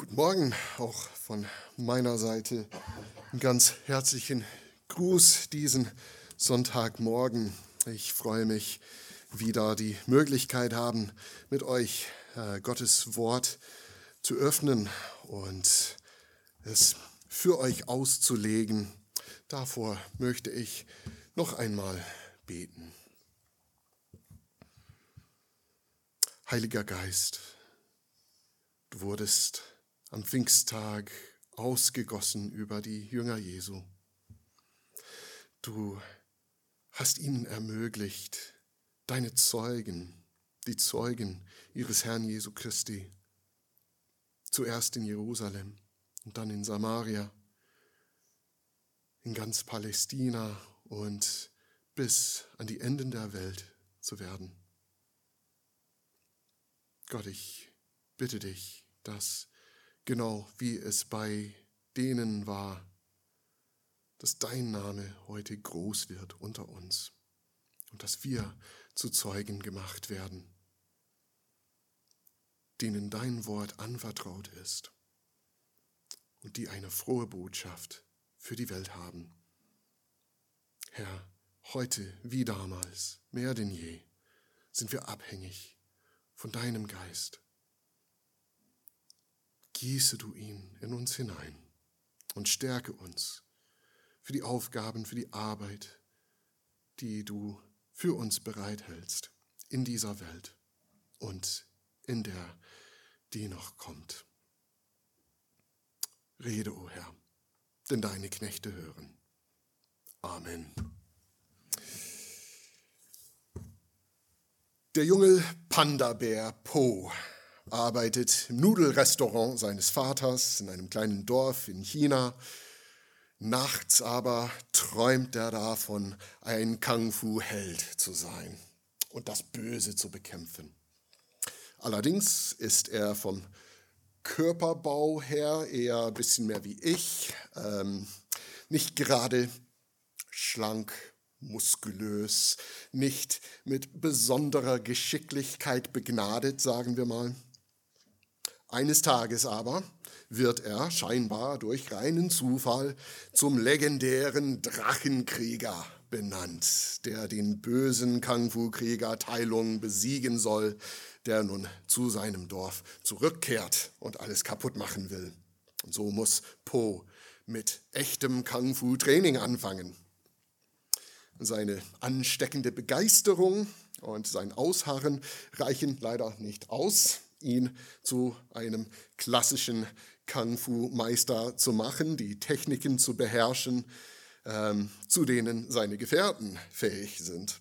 Guten Morgen auch von meiner Seite. Einen ganz herzlichen Gruß diesen Sonntagmorgen. Ich freue mich, wieder die Möglichkeit haben, mit euch äh, Gottes Wort zu öffnen und es für euch auszulegen. Davor möchte ich noch einmal beten. Heiliger Geist, du wurdest am Pfingsttag ausgegossen über die Jünger Jesu. Du hast ihnen ermöglicht, deine Zeugen, die Zeugen ihres Herrn Jesu Christi, zuerst in Jerusalem und dann in Samaria, in ganz Palästina und bis an die Enden der Welt zu werden. Gott, ich bitte dich, dass genau wie es bei denen war, dass dein Name heute groß wird unter uns und dass wir zu Zeugen gemacht werden, denen dein Wort anvertraut ist und die eine frohe Botschaft für die Welt haben. Herr, heute wie damals, mehr denn je, sind wir abhängig von deinem Geist gieße du ihn in uns hinein und stärke uns für die Aufgaben, für die Arbeit, die du für uns bereithältst in dieser Welt und in der, die noch kommt. Rede, o oh Herr, denn deine Knechte hören. Amen. Der junge Panda-Bär Po arbeitet im Nudelrestaurant seines Vaters in einem kleinen Dorf in China. Nachts aber träumt er davon, ein Kung-Fu-Held zu sein und das Böse zu bekämpfen. Allerdings ist er vom Körperbau her eher ein bisschen mehr wie ich, ähm, nicht gerade schlank, muskulös, nicht mit besonderer Geschicklichkeit begnadet, sagen wir mal. Eines Tages aber wird er scheinbar durch reinen Zufall zum legendären Drachenkrieger benannt, der den bösen Kung-Fu-Krieger Tai Lung besiegen soll, der nun zu seinem Dorf zurückkehrt und alles kaputt machen will. Und so muss Po mit echtem Kung-Fu-Training anfangen. Seine ansteckende Begeisterung und sein Ausharren reichen leider nicht aus ihn zu einem klassischen Kung-Fu-Meister zu machen, die Techniken zu beherrschen, ähm, zu denen seine Gefährten fähig sind.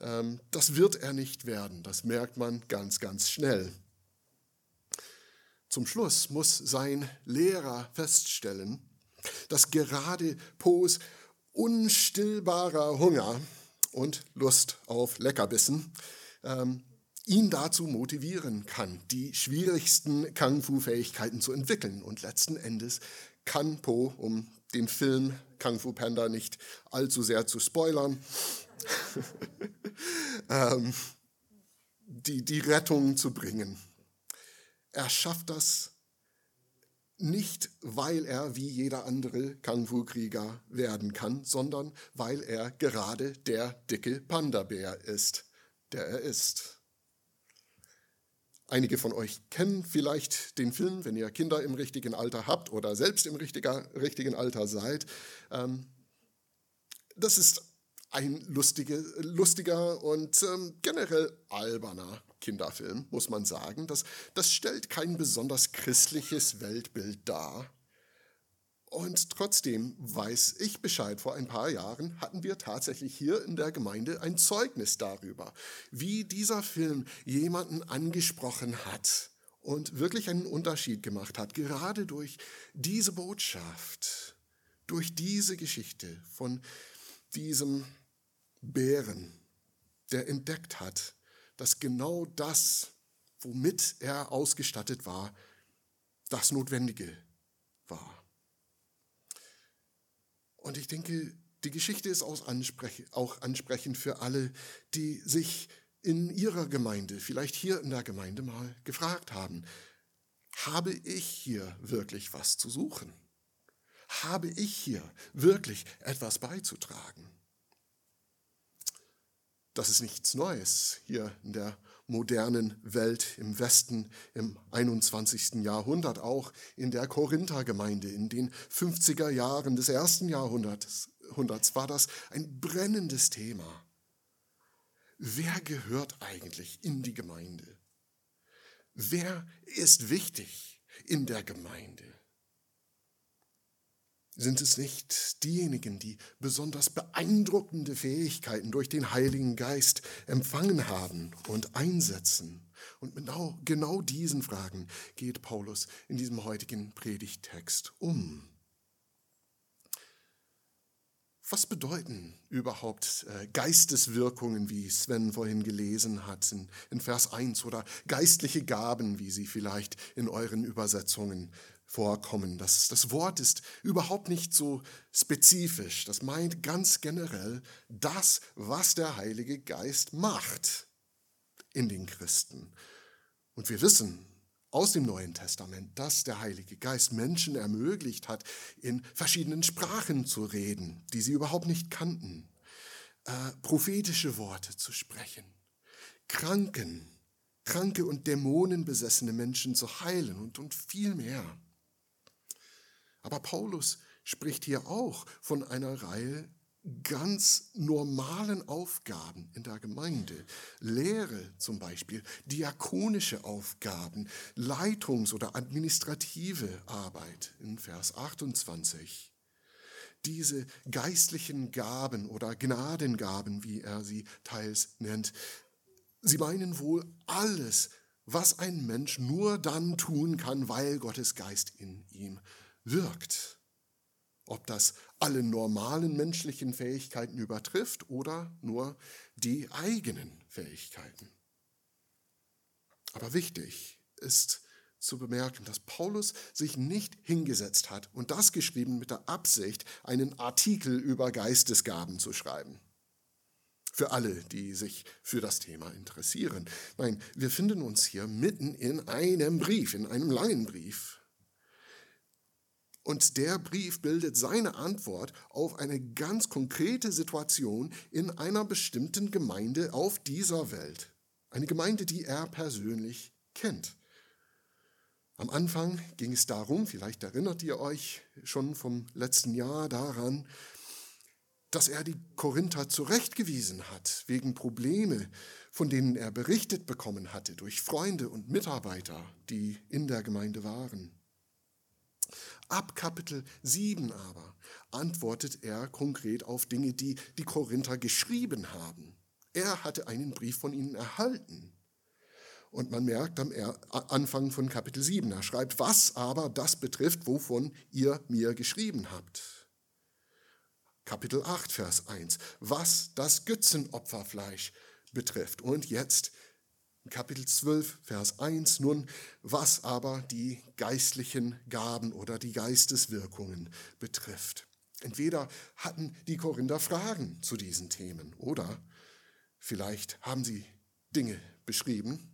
Ähm, das wird er nicht werden, das merkt man ganz, ganz schnell. Zum Schluss muss sein Lehrer feststellen, dass gerade Poes unstillbarer Hunger und Lust auf Leckerbissen ähm, ihn dazu motivieren kann, die schwierigsten Kung-Fu-Fähigkeiten zu entwickeln. Und letzten Endes kann Po, um den Film Kung Fu Panda nicht allzu sehr zu spoilern, ähm, die, die Rettung zu bringen. Er schafft das nicht, weil er wie jeder andere Kung-Fu-Krieger werden kann, sondern weil er gerade der dicke Panda-Bär ist, der er ist. Einige von euch kennen vielleicht den Film, wenn ihr Kinder im richtigen Alter habt oder selbst im richtigen Alter seid. Ähm, das ist ein lustige, lustiger und ähm, generell alberner Kinderfilm, muss man sagen. Das, das stellt kein besonders christliches Weltbild dar. Und trotzdem weiß ich Bescheid. Vor ein paar Jahren hatten wir tatsächlich hier in der Gemeinde ein Zeugnis darüber, wie dieser Film jemanden angesprochen hat und wirklich einen Unterschied gemacht hat, gerade durch diese Botschaft, durch diese Geschichte von diesem Bären, der entdeckt hat, dass genau das, womit er ausgestattet war, das Notwendige war. Und ich denke, die Geschichte ist auch ansprechend für alle, die sich in ihrer Gemeinde, vielleicht hier in der Gemeinde mal gefragt haben, habe ich hier wirklich was zu suchen? Habe ich hier wirklich etwas beizutragen? Das ist nichts Neues hier in der modernen Welt im Westen im 21. Jahrhundert, auch in der Korinther-Gemeinde in den 50er Jahren des ersten Jahrhunderts war das ein brennendes Thema. Wer gehört eigentlich in die Gemeinde? Wer ist wichtig in der Gemeinde? Sind es nicht diejenigen, die besonders beeindruckende Fähigkeiten durch den Heiligen Geist empfangen haben und einsetzen? Und genau, genau diesen Fragen geht Paulus in diesem heutigen Predigttext um. Was bedeuten überhaupt äh, Geisteswirkungen, wie Sven vorhin gelesen hat in, in Vers 1, oder geistliche Gaben, wie sie vielleicht in euren Übersetzungen vorkommen. Das, das Wort ist überhaupt nicht so spezifisch. Das meint ganz generell das, was der Heilige Geist macht in den Christen. Und wir wissen aus dem Neuen Testament, dass der Heilige Geist Menschen ermöglicht hat, in verschiedenen Sprachen zu reden, die sie überhaupt nicht kannten, äh, prophetische Worte zu sprechen, Kranken, kranke und dämonenbesessene Menschen zu heilen und, und viel mehr. Aber Paulus spricht hier auch von einer Reihe ganz normalen Aufgaben in der Gemeinde. Lehre zum Beispiel, diakonische Aufgaben, Leitungs- oder administrative Arbeit in Vers 28. Diese geistlichen Gaben oder Gnadengaben, wie er sie teils nennt, sie meinen wohl alles, was ein Mensch nur dann tun kann, weil Gottes Geist in ihm wirkt. Ob das alle normalen menschlichen Fähigkeiten übertrifft oder nur die eigenen Fähigkeiten. Aber wichtig ist zu bemerken, dass Paulus sich nicht hingesetzt hat und das geschrieben mit der Absicht, einen Artikel über Geistesgaben zu schreiben. Für alle, die sich für das Thema interessieren. Nein, wir finden uns hier mitten in einem Brief, in einem langen Brief, und der Brief bildet seine Antwort auf eine ganz konkrete Situation in einer bestimmten Gemeinde auf dieser Welt. Eine Gemeinde, die er persönlich kennt. Am Anfang ging es darum, vielleicht erinnert ihr euch schon vom letzten Jahr daran, dass er die Korinther zurechtgewiesen hat wegen Probleme, von denen er berichtet bekommen hatte durch Freunde und Mitarbeiter, die in der Gemeinde waren. Ab Kapitel 7 aber antwortet er konkret auf Dinge, die die Korinther geschrieben haben. Er hatte einen Brief von ihnen erhalten. Und man merkt am Anfang von Kapitel 7, er schreibt, was aber das betrifft, wovon ihr mir geschrieben habt. Kapitel 8, Vers 1, was das Götzenopferfleisch betrifft. Und jetzt Kapitel 12, Vers 1 nun, was aber die geistlichen Gaben oder die Geisteswirkungen betrifft. Entweder hatten die Korinther Fragen zu diesen Themen oder vielleicht haben sie Dinge beschrieben,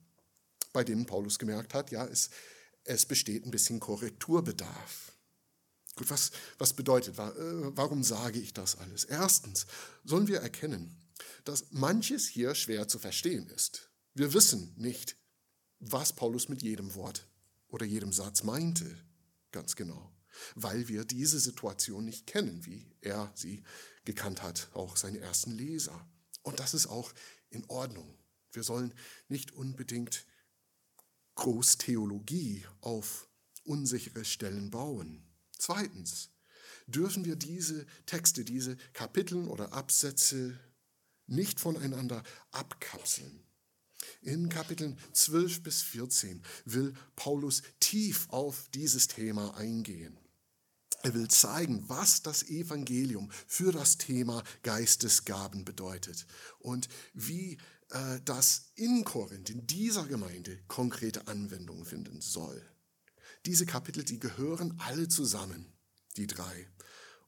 bei denen Paulus gemerkt hat, ja, es, es besteht ein bisschen Korrekturbedarf. Gut, was, was bedeutet, äh, warum sage ich das alles? Erstens sollen wir erkennen, dass manches hier schwer zu verstehen ist. Wir wissen nicht, was Paulus mit jedem Wort oder jedem Satz meinte, ganz genau, weil wir diese Situation nicht kennen, wie er sie gekannt hat, auch seine ersten Leser. Und das ist auch in Ordnung. Wir sollen nicht unbedingt Großtheologie auf unsichere Stellen bauen. Zweitens dürfen wir diese Texte, diese Kapiteln oder Absätze nicht voneinander abkapseln. In Kapiteln 12 bis 14 will Paulus tief auf dieses Thema eingehen. Er will zeigen, was das Evangelium für das Thema Geistesgaben bedeutet und wie äh, das in Korinth, in dieser Gemeinde, konkrete Anwendung finden soll. Diese Kapitel, die gehören alle zusammen, die drei.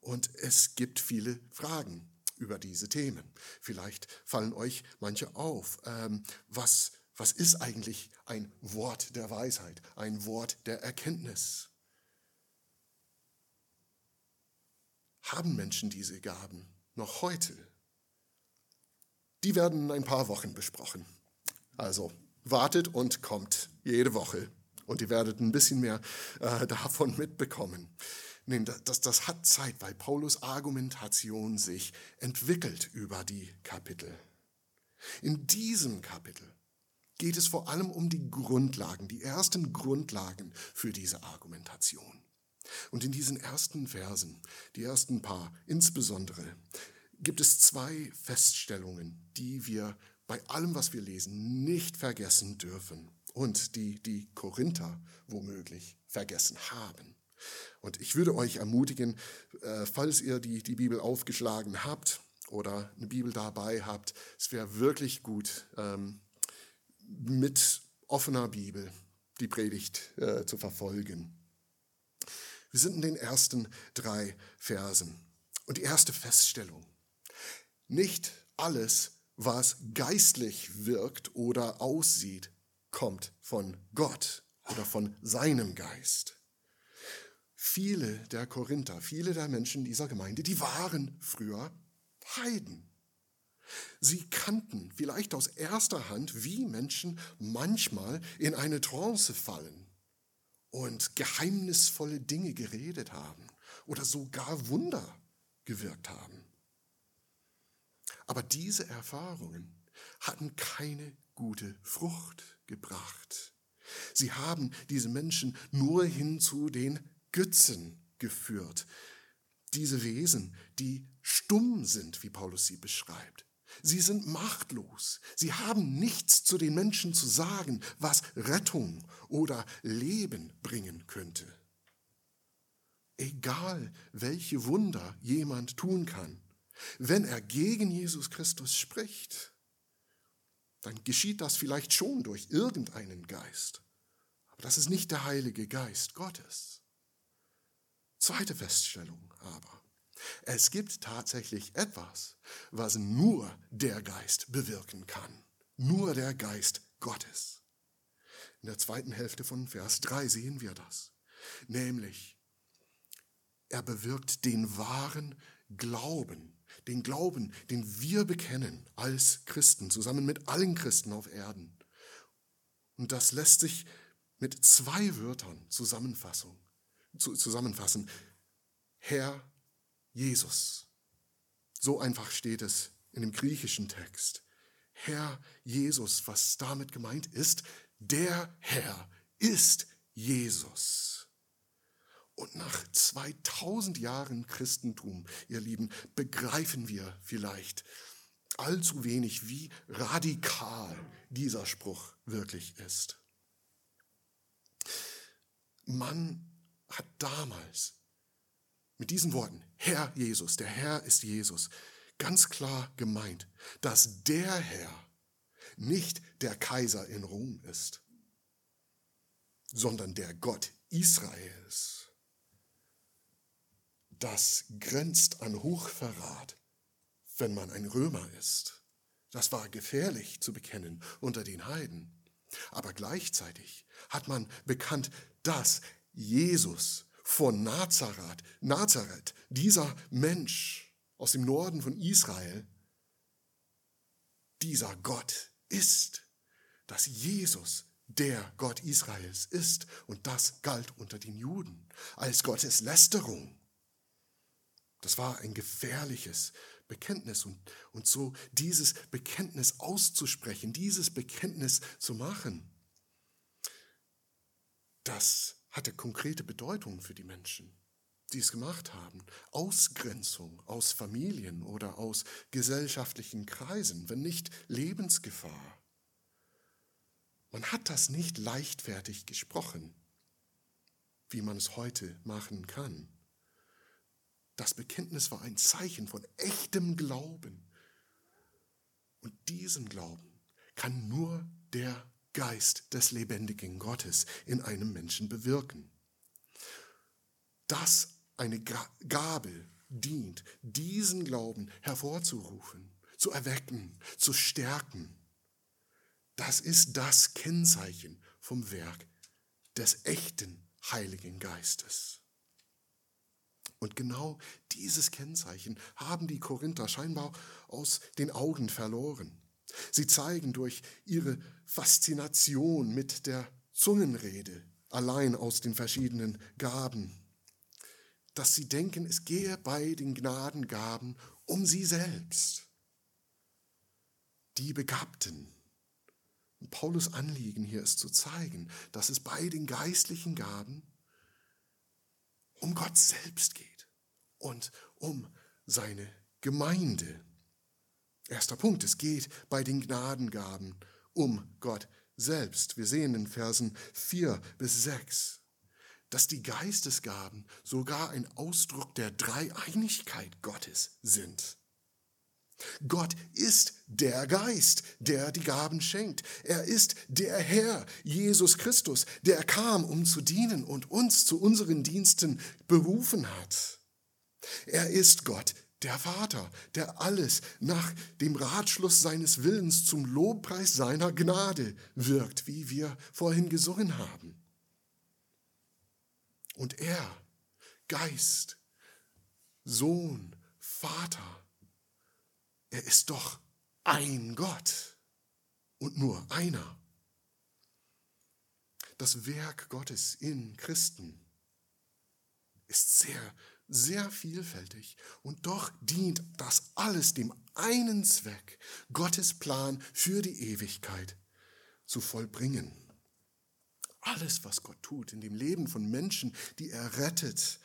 Und es gibt viele Fragen über diese Themen. Vielleicht fallen euch manche auf. Ähm, was, Was ist eigentlich ein Wort der Weisheit, ein Wort der Erkenntnis? Haben Menschen diese Gaben noch heute? Die werden in ein paar Wochen besprochen. Also wartet und kommt jede Woche und ihr werdet ein bisschen mehr äh, davon mitbekommen. Nein, das, das hat Zeit, weil Paulus Argumentation sich entwickelt über die Kapitel. In diesem Kapitel geht es vor allem um die Grundlagen, die ersten Grundlagen für diese Argumentation. Und in diesen ersten Versen, die ersten paar insbesondere, gibt es zwei Feststellungen, die wir bei allem, was wir lesen, nicht vergessen dürfen und die die Korinther womöglich vergessen haben. Und ich würde euch ermutigen, äh, falls ihr die, die Bibel aufgeschlagen habt oder eine Bibel dabei habt, es wäre wirklich gut, ähm, mit offener Bibel die Predigt äh, zu verfolgen. Wir sind in den ersten drei Versen. Und die erste Feststellung. Nicht alles, was geistlich wirkt oder aussieht, kommt von Gott oder von seinem Geist. Viele der Korinther, viele der Menschen dieser Gemeinde, die waren früher Heiden. Sie kannten vielleicht aus erster Hand, wie Menschen manchmal in eine Trance fallen und geheimnisvolle Dinge geredet haben oder sogar Wunder gewirkt haben. Aber diese Erfahrungen hatten keine gute Frucht gebracht. Sie haben diese Menschen nur hin zu den Götzen geführt. Diese Wesen, die stumm sind, wie Paulus sie beschreibt, Sie sind machtlos. Sie haben nichts zu den Menschen zu sagen, was Rettung oder Leben bringen könnte. Egal, welche Wunder jemand tun kann, wenn er gegen Jesus Christus spricht, dann geschieht das vielleicht schon durch irgendeinen Geist. Aber das ist nicht der Heilige Geist Gottes. Zweite Feststellung aber. Es gibt tatsächlich etwas, was nur der Geist bewirken kann. Nur der Geist Gottes. In der zweiten Hälfte von Vers 3 sehen wir das. Nämlich, er bewirkt den wahren Glauben, den Glauben, den wir bekennen als Christen, zusammen mit allen Christen auf Erden. Und das lässt sich mit zwei Wörtern zusammenfassen. Herr Jesus. So einfach steht es in dem griechischen Text. Herr Jesus, was damit gemeint ist, der Herr ist Jesus. Und nach 2000 Jahren Christentum, ihr Lieben, begreifen wir vielleicht allzu wenig, wie radikal dieser Spruch wirklich ist. Man hat damals mit diesen Worten, Herr Jesus, der Herr ist Jesus, ganz klar gemeint, dass der Herr nicht der Kaiser in Rom ist, sondern der Gott Israels. Das grenzt an Hochverrat, wenn man ein Römer ist. Das war gefährlich zu bekennen unter den Heiden. Aber gleichzeitig hat man bekannt, dass Jesus von Nazareth, Nazareth, dieser Mensch aus dem Norden von Israel, dieser Gott ist, dass Jesus der Gott Israels ist. Und das galt unter den Juden als Gottes Lästerung. Das war ein gefährliches Bekenntnis und, und so dieses Bekenntnis auszusprechen, dieses Bekenntnis zu machen, das hatte konkrete Bedeutung für die Menschen, die es gemacht haben. Ausgrenzung aus Familien oder aus gesellschaftlichen Kreisen, wenn nicht Lebensgefahr. Man hat das nicht leichtfertig gesprochen, wie man es heute machen kann. Das Bekenntnis war ein Zeichen von echtem Glauben. Und diesen Glauben kann nur der Geist des lebendigen Gottes in einem Menschen bewirken. Dass eine Gabe dient, diesen Glauben hervorzurufen, zu erwecken, zu stärken, Das ist das Kennzeichen vom Werk des echten Heiligen Geistes. Und genau dieses Kennzeichen haben die Korinther scheinbar aus den Augen verloren. Sie zeigen durch ihre Faszination mit der Zungenrede allein aus den verschiedenen Gaben, dass sie denken, es gehe bei den Gnadengaben um sie selbst. Die Begabten. Und Paulus Anliegen hier ist zu zeigen, dass es bei den geistlichen Gaben um Gott selbst geht und um seine Gemeinde. Erster Punkt, es geht bei den Gnadengaben um Gott selbst. Wir sehen in Versen 4 bis 6, dass die Geistesgaben sogar ein Ausdruck der Dreieinigkeit Gottes sind. Gott ist der Geist, der die Gaben schenkt. Er ist der Herr, Jesus Christus, der kam, um zu dienen und uns zu unseren Diensten berufen hat. Er ist Gott, der Vater, der alles nach dem Ratschluss seines Willens zum Lobpreis seiner Gnade wirkt, wie wir vorhin gesungen haben. Und er, Geist, Sohn, Vater, er ist doch ein Gott und nur einer. Das Werk Gottes in Christen ist sehr, sehr vielfältig und doch dient das alles dem einen Zweck, Gottes Plan für die Ewigkeit zu vollbringen. Alles, was Gott tut in dem Leben von Menschen, die er rettet,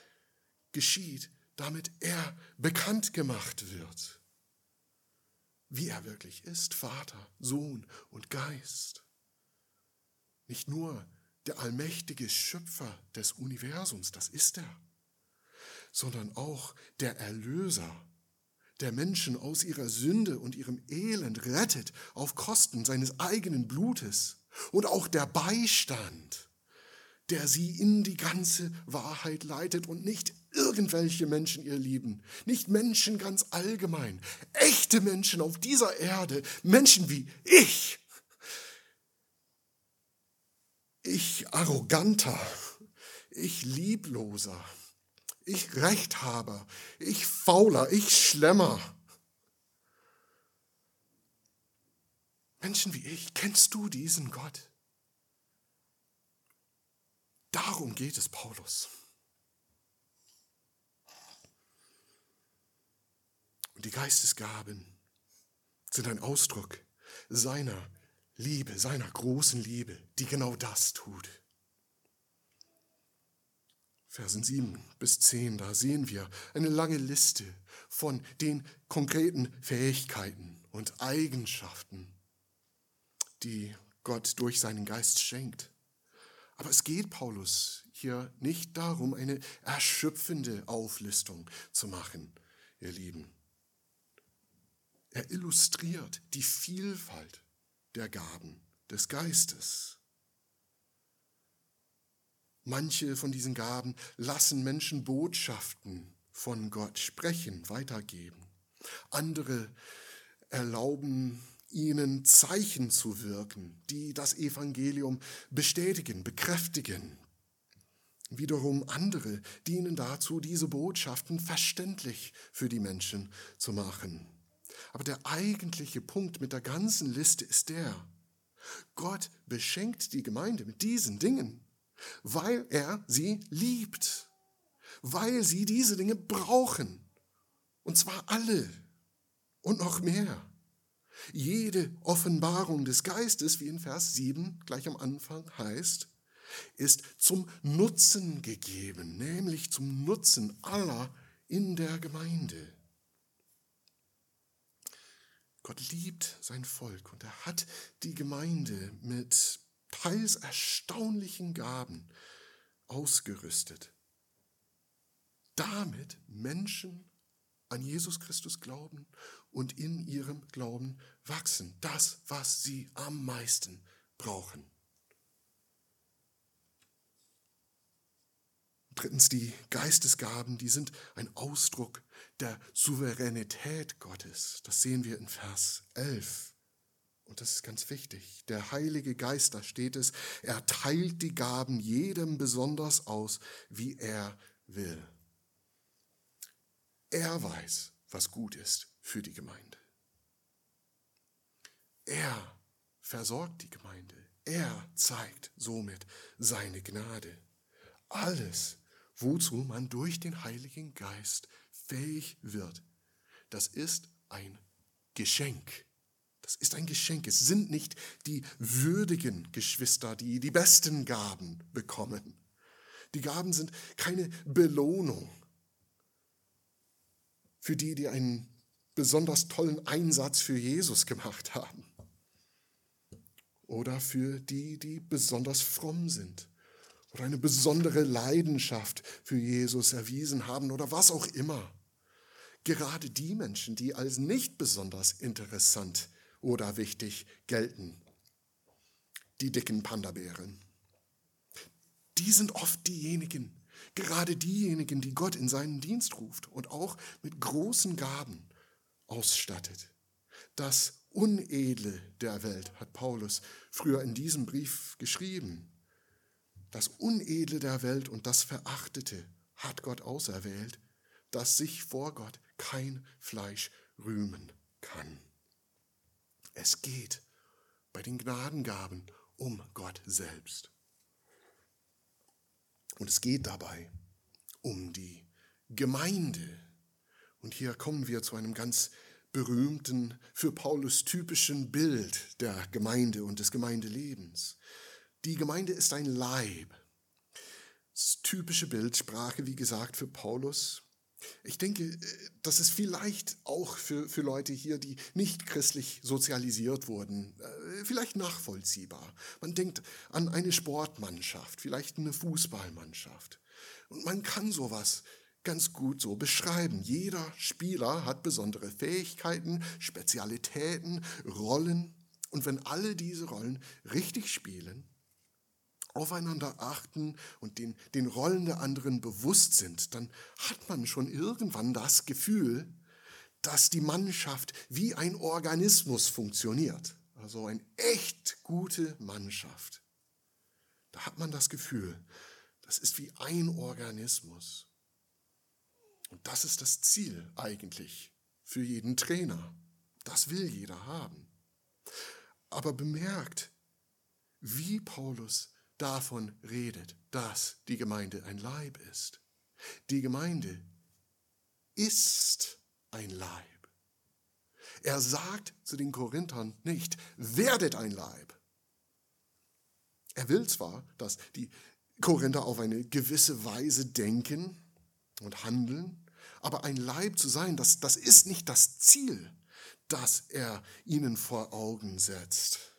geschieht, damit er bekannt gemacht wird wie er wirklich ist, Vater, Sohn und Geist. Nicht nur der allmächtige Schöpfer des Universums, das ist er, sondern auch der Erlöser, der Menschen aus ihrer Sünde und ihrem Elend rettet auf Kosten seines eigenen Blutes. Und auch der Beistand, der sie in die ganze Wahrheit leitet und nicht irgendwelche Menschen, ihr Lieben, nicht Menschen ganz allgemein, echte Menschen auf dieser Erde, Menschen wie ich, ich arroganter, ich liebloser, ich Rechthaber, ich Fauler, ich Schlemmer. Menschen wie ich, kennst du diesen Gott? Darum geht es Paulus. Und die Geistesgaben sind ein Ausdruck seiner Liebe, seiner großen Liebe, die genau das tut. Versen 7 bis 10, da sehen wir eine lange Liste von den konkreten Fähigkeiten und Eigenschaften, die Gott durch seinen Geist schenkt. Aber es geht Paulus hier nicht darum, eine erschöpfende Auflistung zu machen, ihr Lieben. Er illustriert die Vielfalt der Gaben des Geistes. Manche von diesen Gaben lassen Menschen Botschaften von Gott sprechen, weitergeben. Andere erlauben ihnen Zeichen zu wirken, die das Evangelium bestätigen, bekräftigen. Wiederum andere dienen dazu, diese Botschaften verständlich für die Menschen zu machen. Aber der eigentliche Punkt mit der ganzen Liste ist der, Gott beschenkt die Gemeinde mit diesen Dingen, weil er sie liebt, weil sie diese Dinge brauchen. Und zwar alle und noch mehr. Jede Offenbarung des Geistes, wie in Vers 7 gleich am Anfang heißt, ist zum Nutzen gegeben, nämlich zum Nutzen aller in der Gemeinde. Gott liebt sein Volk und er hat die Gemeinde mit teils erstaunlichen Gaben ausgerüstet, damit Menschen an Jesus Christus glauben und in ihrem Glauben wachsen. Das, was sie am meisten brauchen. Drittens, die Geistesgaben, die sind ein Ausdruck der Souveränität Gottes. Das sehen wir in Vers 11. Und das ist ganz wichtig. Der Heilige Geist, da steht es, er teilt die Gaben jedem besonders aus, wie er will. Er weiß, was gut ist für die Gemeinde. Er versorgt die Gemeinde. Er zeigt somit seine Gnade. Alles, wozu man durch den Heiligen Geist fähig wird, das ist ein Geschenk. Das ist ein Geschenk. Es sind nicht die würdigen Geschwister, die die besten Gaben bekommen. Die Gaben sind keine Belohnung für die, die einen besonders tollen Einsatz für Jesus gemacht haben. Oder für die, die besonders fromm sind. Oder eine besondere Leidenschaft für Jesus erwiesen haben. Oder was auch immer. Gerade die Menschen, die als nicht besonders interessant oder wichtig gelten. Die dicken Panda-Bären. Die sind oft diejenigen, Gerade diejenigen, die Gott in seinen Dienst ruft und auch mit großen Gaben ausstattet. Das Unedle der Welt hat Paulus früher in diesem Brief geschrieben. Das Unedle der Welt und das Verachtete hat Gott auserwählt, dass sich vor Gott kein Fleisch rühmen kann. Es geht bei den Gnadengaben um Gott selbst. Und es geht dabei um die Gemeinde. Und hier kommen wir zu einem ganz berühmten, für Paulus typischen Bild der Gemeinde und des Gemeindelebens. Die Gemeinde ist ein Leib. Das typische Bildsprache, wie gesagt, für Paulus ich denke, äh, das ist vielleicht auch für, für Leute hier, die nicht christlich sozialisiert wurden, äh, vielleicht nachvollziehbar. Man denkt an eine Sportmannschaft, vielleicht eine Fußballmannschaft. Und man kann sowas ganz gut so beschreiben. Jeder Spieler hat besondere Fähigkeiten, Spezialitäten, Rollen. Und wenn alle diese Rollen richtig spielen, aufeinander achten und den, den Rollen der anderen bewusst sind, dann hat man schon irgendwann das Gefühl, dass die Mannschaft wie ein Organismus funktioniert. Also eine echt gute Mannschaft. Da hat man das Gefühl, das ist wie ein Organismus. Und das ist das Ziel eigentlich für jeden Trainer. Das will jeder haben. Aber bemerkt, wie Paulus davon redet, dass die Gemeinde ein Leib ist. Die Gemeinde ist ein Leib. Er sagt zu den Korinthern nicht, werdet ein Leib. Er will zwar, dass die Korinther auf eine gewisse Weise denken und handeln, aber ein Leib zu sein, das, das ist nicht das Ziel, das er ihnen vor Augen setzt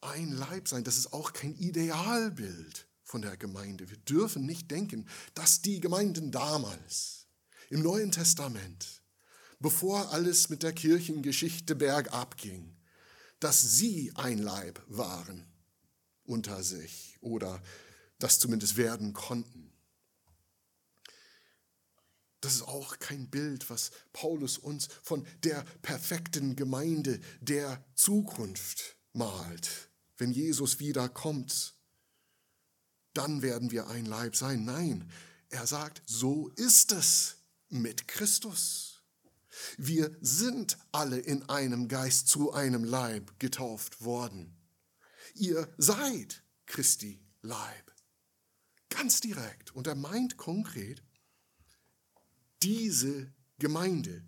ein Leib sein. Das ist auch kein Idealbild von der Gemeinde. Wir dürfen nicht denken, dass die Gemeinden damals im Neuen Testament, bevor alles mit der Kirchengeschichte bergab ging, dass sie ein Leib waren unter sich oder das zumindest werden konnten. Das ist auch kein Bild, was Paulus uns von der perfekten Gemeinde der Zukunft malt wenn Jesus wiederkommt, dann werden wir ein Leib sein. Nein, er sagt, so ist es mit Christus. Wir sind alle in einem Geist zu einem Leib getauft worden. Ihr seid Christi Leib. Ganz direkt. Und er meint konkret, diese Gemeinde,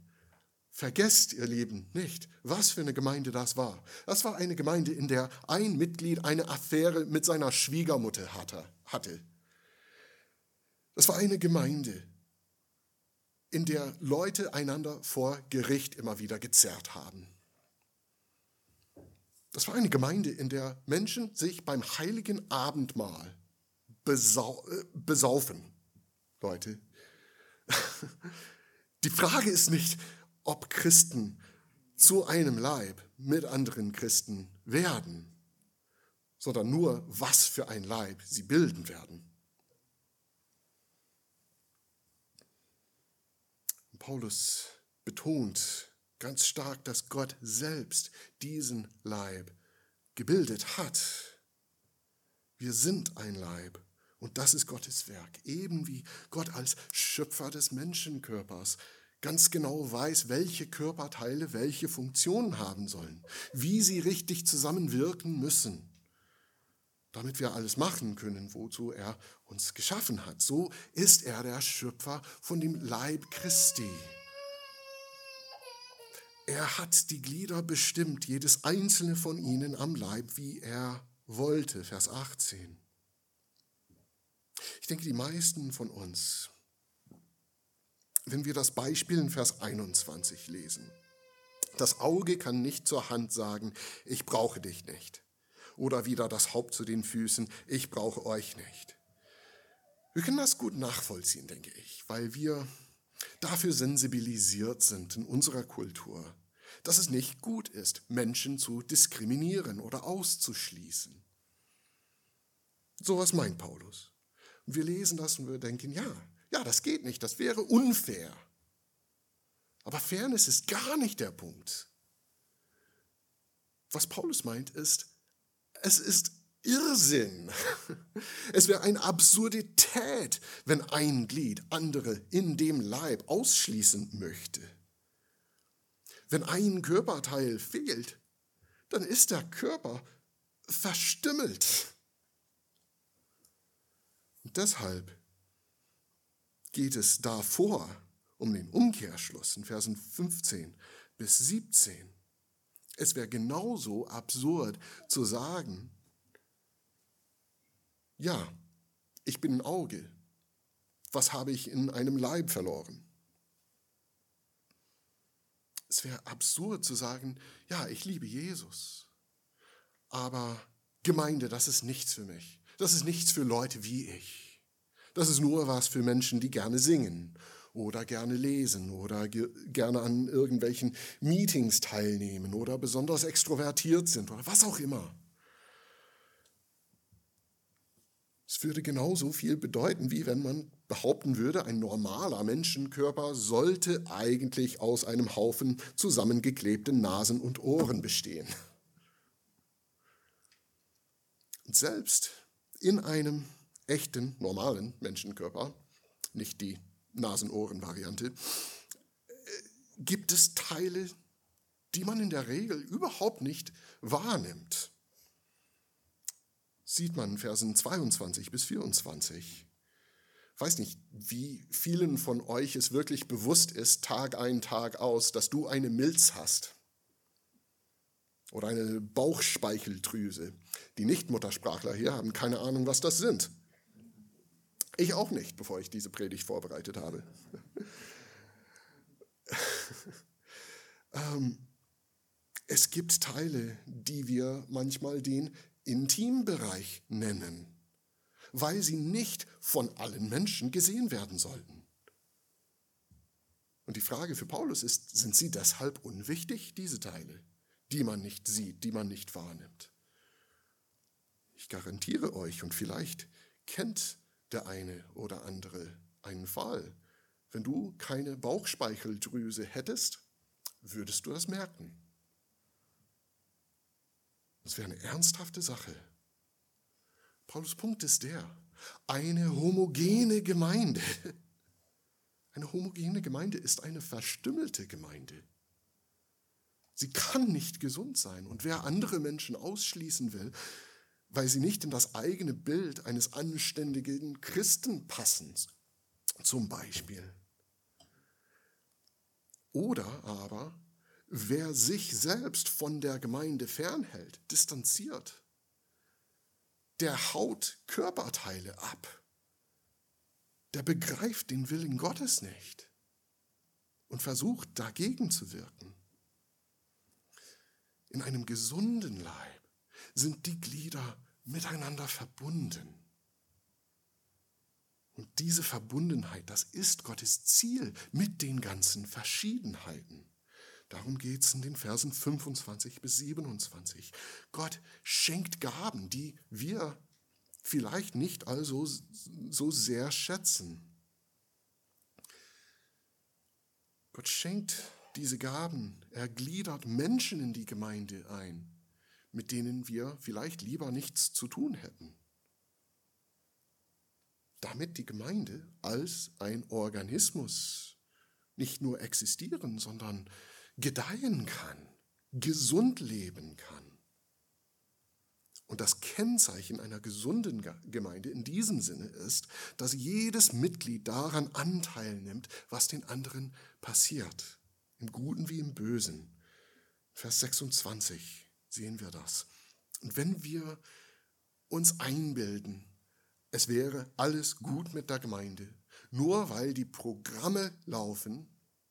Vergesst, ihr Lieben, nicht, was für eine Gemeinde das war. Das war eine Gemeinde, in der ein Mitglied eine Affäre mit seiner Schwiegermutter hatte. Das war eine Gemeinde, in der Leute einander vor Gericht immer wieder gezerrt haben. Das war eine Gemeinde, in der Menschen sich beim heiligen Abendmahl besau äh, besaufen. Leute, die Frage ist nicht, ob Christen zu einem Leib mit anderen Christen werden, sondern nur, was für ein Leib sie bilden werden. Paulus betont ganz stark, dass Gott selbst diesen Leib gebildet hat. Wir sind ein Leib und das ist Gottes Werk. Eben wie Gott als Schöpfer des Menschenkörpers ganz genau weiß, welche Körperteile welche Funktionen haben sollen, wie sie richtig zusammenwirken müssen, damit wir alles machen können, wozu er uns geschaffen hat. So ist er der Schöpfer von dem Leib Christi. Er hat die Glieder bestimmt, jedes einzelne von ihnen am Leib, wie er wollte. Vers 18. Ich denke, die meisten von uns wenn wir das Beispiel in Vers 21 lesen. Das Auge kann nicht zur Hand sagen, ich brauche dich nicht. Oder wieder das Haupt zu den Füßen, ich brauche euch nicht. Wir können das gut nachvollziehen, denke ich, weil wir dafür sensibilisiert sind in unserer Kultur, dass es nicht gut ist, Menschen zu diskriminieren oder auszuschließen. So was meint Paulus. Und wir lesen das und wir denken, ja, ja, das geht nicht, das wäre unfair. Aber Fairness ist gar nicht der Punkt. Was Paulus meint ist, es ist Irrsinn. Es wäre eine Absurdität, wenn ein Glied andere in dem Leib ausschließen möchte. Wenn ein Körperteil fehlt, dann ist der Körper verstümmelt. Und deshalb geht es davor um den Umkehrschluss in Versen 15 bis 17. Es wäre genauso absurd zu sagen, ja, ich bin ein Auge. Was habe ich in einem Leib verloren? Es wäre absurd zu sagen, ja, ich liebe Jesus. Aber Gemeinde, das ist nichts für mich. Das ist nichts für Leute wie ich. Das ist nur was für Menschen, die gerne singen oder gerne lesen oder ge gerne an irgendwelchen Meetings teilnehmen oder besonders extrovertiert sind oder was auch immer. Es würde genauso viel bedeuten, wie wenn man behaupten würde, ein normaler Menschenkörper sollte eigentlich aus einem Haufen zusammengeklebten Nasen und Ohren bestehen. Und selbst in einem echten, normalen Menschenkörper, nicht die Nasen-Ohren-Variante, äh, gibt es Teile, die man in der Regel überhaupt nicht wahrnimmt. Sieht man in Versen 22 bis 24. Ich weiß nicht, wie vielen von euch es wirklich bewusst ist, Tag ein, Tag aus, dass du eine Milz hast oder eine Bauchspeicheldrüse. Die Nichtmuttersprachler hier haben keine Ahnung, was das sind. Ich auch nicht, bevor ich diese Predigt vorbereitet habe. ähm, es gibt Teile, die wir manchmal den Intimbereich nennen, weil sie nicht von allen Menschen gesehen werden sollten. Und die Frage für Paulus ist, sind sie deshalb unwichtig, diese Teile, die man nicht sieht, die man nicht wahrnimmt? Ich garantiere euch, und vielleicht kennt der eine oder andere einen Fall. Wenn du keine Bauchspeicheldrüse hättest, würdest du das merken. Das wäre eine ernsthafte Sache. Paulus Punkt ist der, eine homogene Gemeinde. Eine homogene Gemeinde ist eine verstümmelte Gemeinde. Sie kann nicht gesund sein. Und wer andere Menschen ausschließen will, weil sie nicht in das eigene Bild eines anständigen Christen passen, zum Beispiel. Oder aber, wer sich selbst von der Gemeinde fernhält, distanziert, der haut Körperteile ab, der begreift den Willen Gottes nicht und versucht dagegen zu wirken. In einem gesunden Leib sind die Glieder miteinander verbunden. Und diese Verbundenheit, das ist Gottes Ziel mit den ganzen Verschiedenheiten. Darum geht es in den Versen 25 bis 27. Gott schenkt Gaben, die wir vielleicht nicht also so sehr schätzen. Gott schenkt diese Gaben. Er gliedert Menschen in die Gemeinde ein, mit denen wir vielleicht lieber nichts zu tun hätten. Damit die Gemeinde als ein Organismus nicht nur existieren, sondern gedeihen kann, gesund leben kann. Und das Kennzeichen einer gesunden Gemeinde in diesem Sinne ist, dass jedes Mitglied daran Anteil nimmt, was den anderen passiert, im Guten wie im Bösen. Vers 26 sehen wir das. Und wenn wir uns einbilden, es wäre alles gut mit der Gemeinde, nur weil die Programme laufen,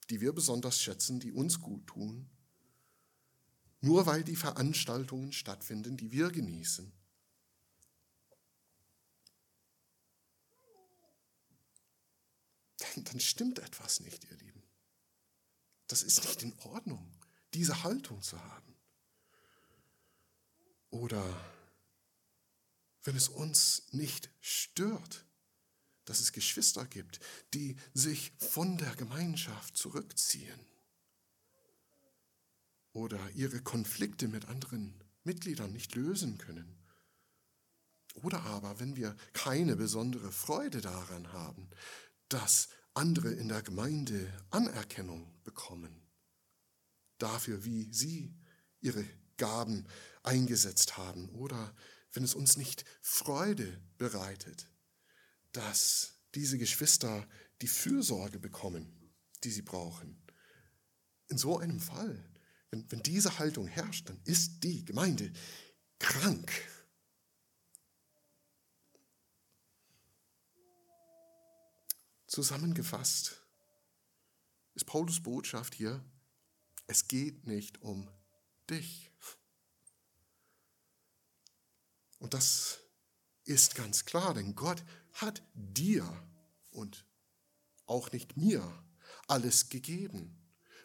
die wir besonders schätzen, die uns gut tun, nur weil die Veranstaltungen stattfinden, die wir genießen. Dann, dann stimmt etwas nicht, ihr Lieben. Das ist nicht in Ordnung, diese Haltung zu haben. Oder wenn es uns nicht stört, dass es Geschwister gibt, die sich von der Gemeinschaft zurückziehen oder ihre Konflikte mit anderen Mitgliedern nicht lösen können. Oder aber, wenn wir keine besondere Freude daran haben, dass andere in der Gemeinde Anerkennung bekommen dafür, wie sie ihre Gaben eingesetzt haben, oder wenn es uns nicht Freude bereitet, dass diese Geschwister die Fürsorge bekommen, die sie brauchen. In so einem Fall wenn, wenn diese Haltung herrscht, dann ist die Gemeinde krank. Zusammengefasst ist Paulus Botschaft hier, es geht nicht um dich. Und das ist ganz klar, denn Gott hat dir und auch nicht mir alles gegeben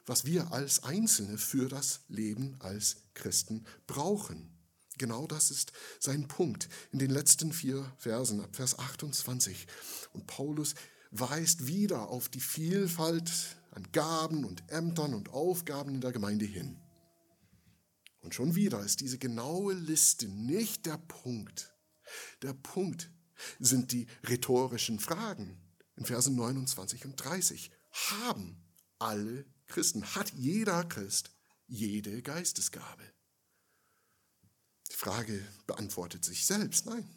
was wir als Einzelne für das Leben als Christen brauchen. Genau das ist sein Punkt in den letzten vier Versen ab Vers 28. Und Paulus weist wieder auf die Vielfalt an Gaben und Ämtern und Aufgaben in der Gemeinde hin. Und schon wieder ist diese genaue Liste nicht der Punkt. Der Punkt sind die rhetorischen Fragen in Versen 29 und 30. Haben alle Christen hat jeder Christ jede Geistesgabe. Die Frage beantwortet sich selbst. Nein,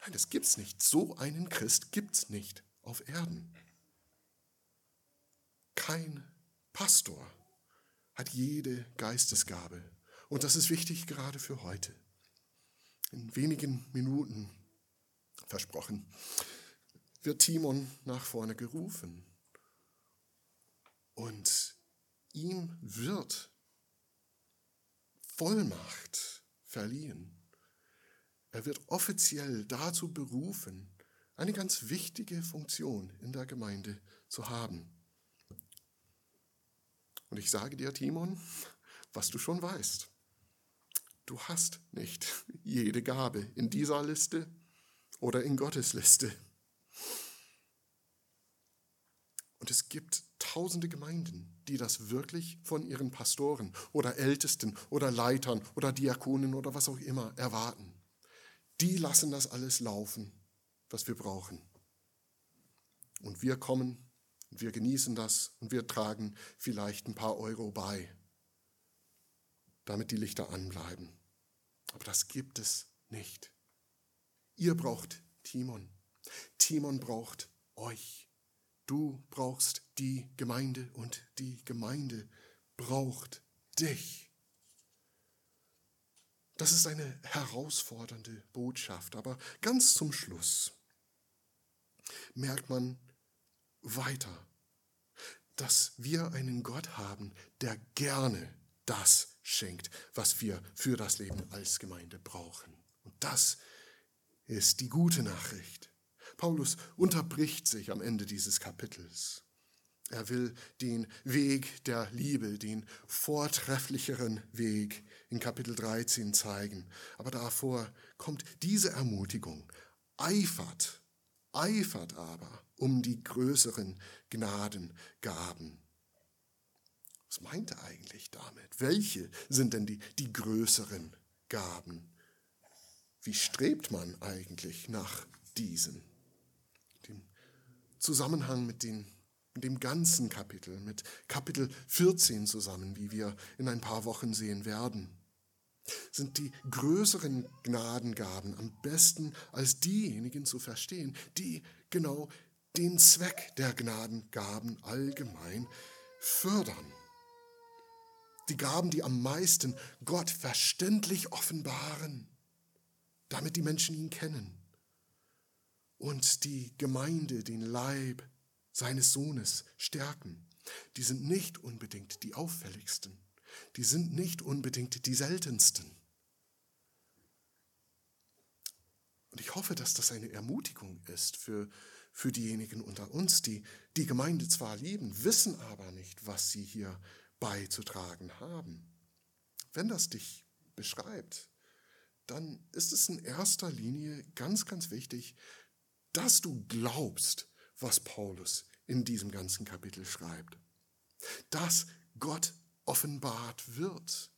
nein, das gibt's nicht. So einen Christ gibt's nicht auf Erden. Kein Pastor hat jede Geistesgabe. Und das ist wichtig gerade für heute. In wenigen Minuten, versprochen, wird Timon nach vorne gerufen. Und ihm wird Vollmacht verliehen. Er wird offiziell dazu berufen, eine ganz wichtige Funktion in der Gemeinde zu haben. Und ich sage dir, Timon, was du schon weißt. Du hast nicht jede Gabe in dieser Liste oder in Gottes Liste. Und es gibt tausende Gemeinden, die das wirklich von ihren Pastoren oder Ältesten oder Leitern oder Diakonen oder was auch immer erwarten. Die lassen das alles laufen, was wir brauchen. Und wir kommen, wir genießen das und wir tragen vielleicht ein paar Euro bei, damit die Lichter anbleiben. Aber das gibt es nicht. Ihr braucht Timon. Timon braucht euch. Du brauchst die Gemeinde und die Gemeinde braucht dich. Das ist eine herausfordernde Botschaft, aber ganz zum Schluss merkt man weiter, dass wir einen Gott haben, der gerne das schenkt, was wir für das Leben als Gemeinde brauchen. Und das ist die gute Nachricht. Paulus unterbricht sich am Ende dieses Kapitels. Er will den Weg der Liebe, den vortrefflicheren Weg in Kapitel 13 zeigen. Aber davor kommt diese Ermutigung. Eifert, eifert aber um die größeren Gnadengaben. Was meint er eigentlich damit? Welche sind denn die, die größeren Gaben? Wie strebt man eigentlich nach diesen? Dem Zusammenhang mit, den, mit dem ganzen Kapitel, mit Kapitel 14 zusammen, wie wir in ein paar Wochen sehen werden sind die größeren Gnadengaben am besten als diejenigen zu verstehen, die genau den Zweck der Gnadengaben allgemein fördern. Die Gaben, die am meisten Gott verständlich offenbaren, damit die Menschen ihn kennen und die Gemeinde, den Leib seines Sohnes stärken, die sind nicht unbedingt die auffälligsten die sind nicht unbedingt die seltensten. Und ich hoffe, dass das eine Ermutigung ist für, für diejenigen unter uns, die die Gemeinde zwar lieben, wissen aber nicht, was sie hier beizutragen haben. Wenn das dich beschreibt, dann ist es in erster Linie ganz, ganz wichtig, dass du glaubst, was Paulus in diesem ganzen Kapitel schreibt. Dass Gott offenbart wird,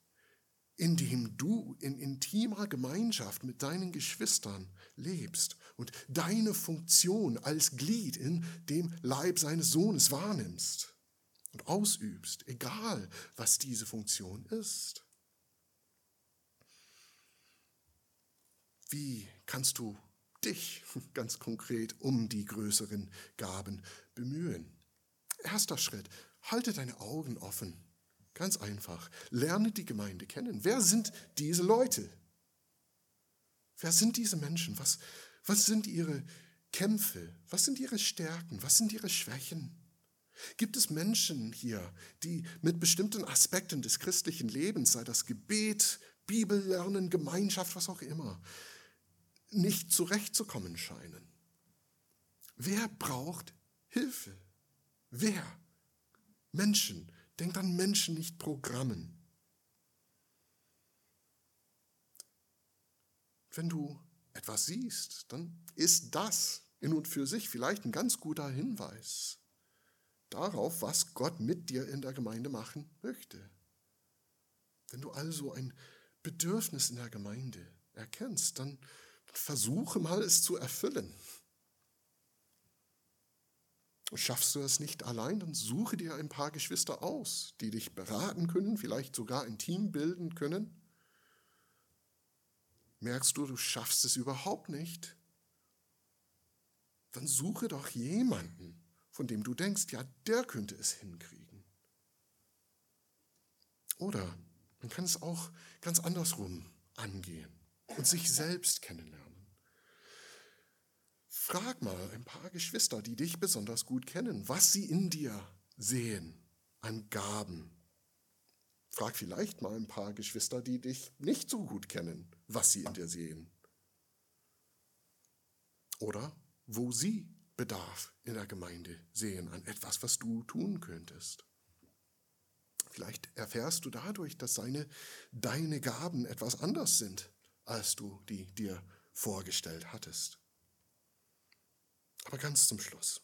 indem du in intimer Gemeinschaft mit deinen Geschwistern lebst und deine Funktion als Glied in dem Leib seines Sohnes wahrnimmst und ausübst, egal was diese Funktion ist. Wie kannst du dich ganz konkret um die größeren Gaben bemühen? Erster Schritt, halte deine Augen offen Ganz einfach. Lerne die Gemeinde kennen. Wer sind diese Leute? Wer sind diese Menschen? Was, was sind ihre Kämpfe? Was sind ihre Stärken? Was sind ihre Schwächen? Gibt es Menschen hier, die mit bestimmten Aspekten des christlichen Lebens, sei das Gebet, Bibellernen, Gemeinschaft, was auch immer, nicht zurechtzukommen scheinen? Wer braucht Hilfe? Wer? Menschen, Denkt an Menschen, nicht Programmen. Wenn du etwas siehst, dann ist das in und für sich vielleicht ein ganz guter Hinweis darauf, was Gott mit dir in der Gemeinde machen möchte. Wenn du also ein Bedürfnis in der Gemeinde erkennst, dann versuche mal es zu erfüllen. Schaffst du es nicht allein, dann suche dir ein paar Geschwister aus, die dich beraten können, vielleicht sogar ein Team bilden können. Merkst du, du schaffst es überhaupt nicht? Dann suche doch jemanden, von dem du denkst, ja, der könnte es hinkriegen. Oder man kann es auch ganz andersrum angehen und sich selbst kennenlernen. Frag mal ein paar Geschwister, die dich besonders gut kennen, was sie in dir sehen an Gaben. Frag vielleicht mal ein paar Geschwister, die dich nicht so gut kennen, was sie in dir sehen. Oder wo sie Bedarf in der Gemeinde sehen an etwas, was du tun könntest. Vielleicht erfährst du dadurch, dass seine, deine Gaben etwas anders sind, als du die dir vorgestellt hattest. Aber ganz zum Schluss.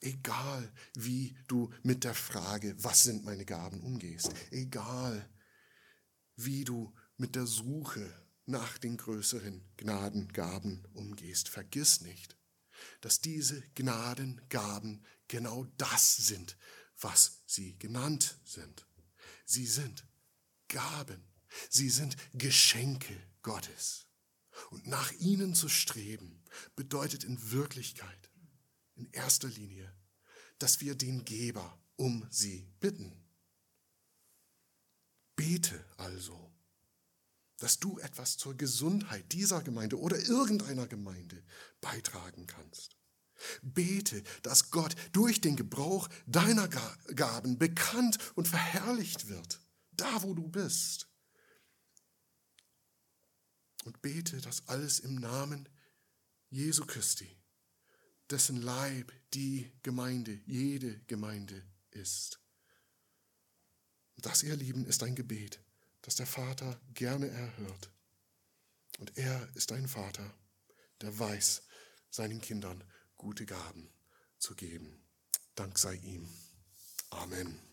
Egal wie du mit der Frage, was sind meine Gaben, umgehst, egal wie du mit der Suche nach den größeren Gnadengaben umgehst, vergiss nicht, dass diese Gnadengaben genau das sind, was sie genannt sind. Sie sind Gaben, sie sind Geschenke Gottes. Und nach ihnen zu streben, bedeutet in Wirklichkeit, in erster Linie, dass wir den Geber um sie bitten. Bete also, dass du etwas zur Gesundheit dieser Gemeinde oder irgendeiner Gemeinde beitragen kannst. Bete, dass Gott durch den Gebrauch deiner Gaben bekannt und verherrlicht wird, da wo du bist und bete das alles im Namen Jesu Christi, dessen Leib die Gemeinde, jede Gemeinde ist. Das, ihr Lieben, ist ein Gebet, das der Vater gerne erhört. Und er ist ein Vater, der weiß, seinen Kindern gute Gaben zu geben. Dank sei ihm. Amen.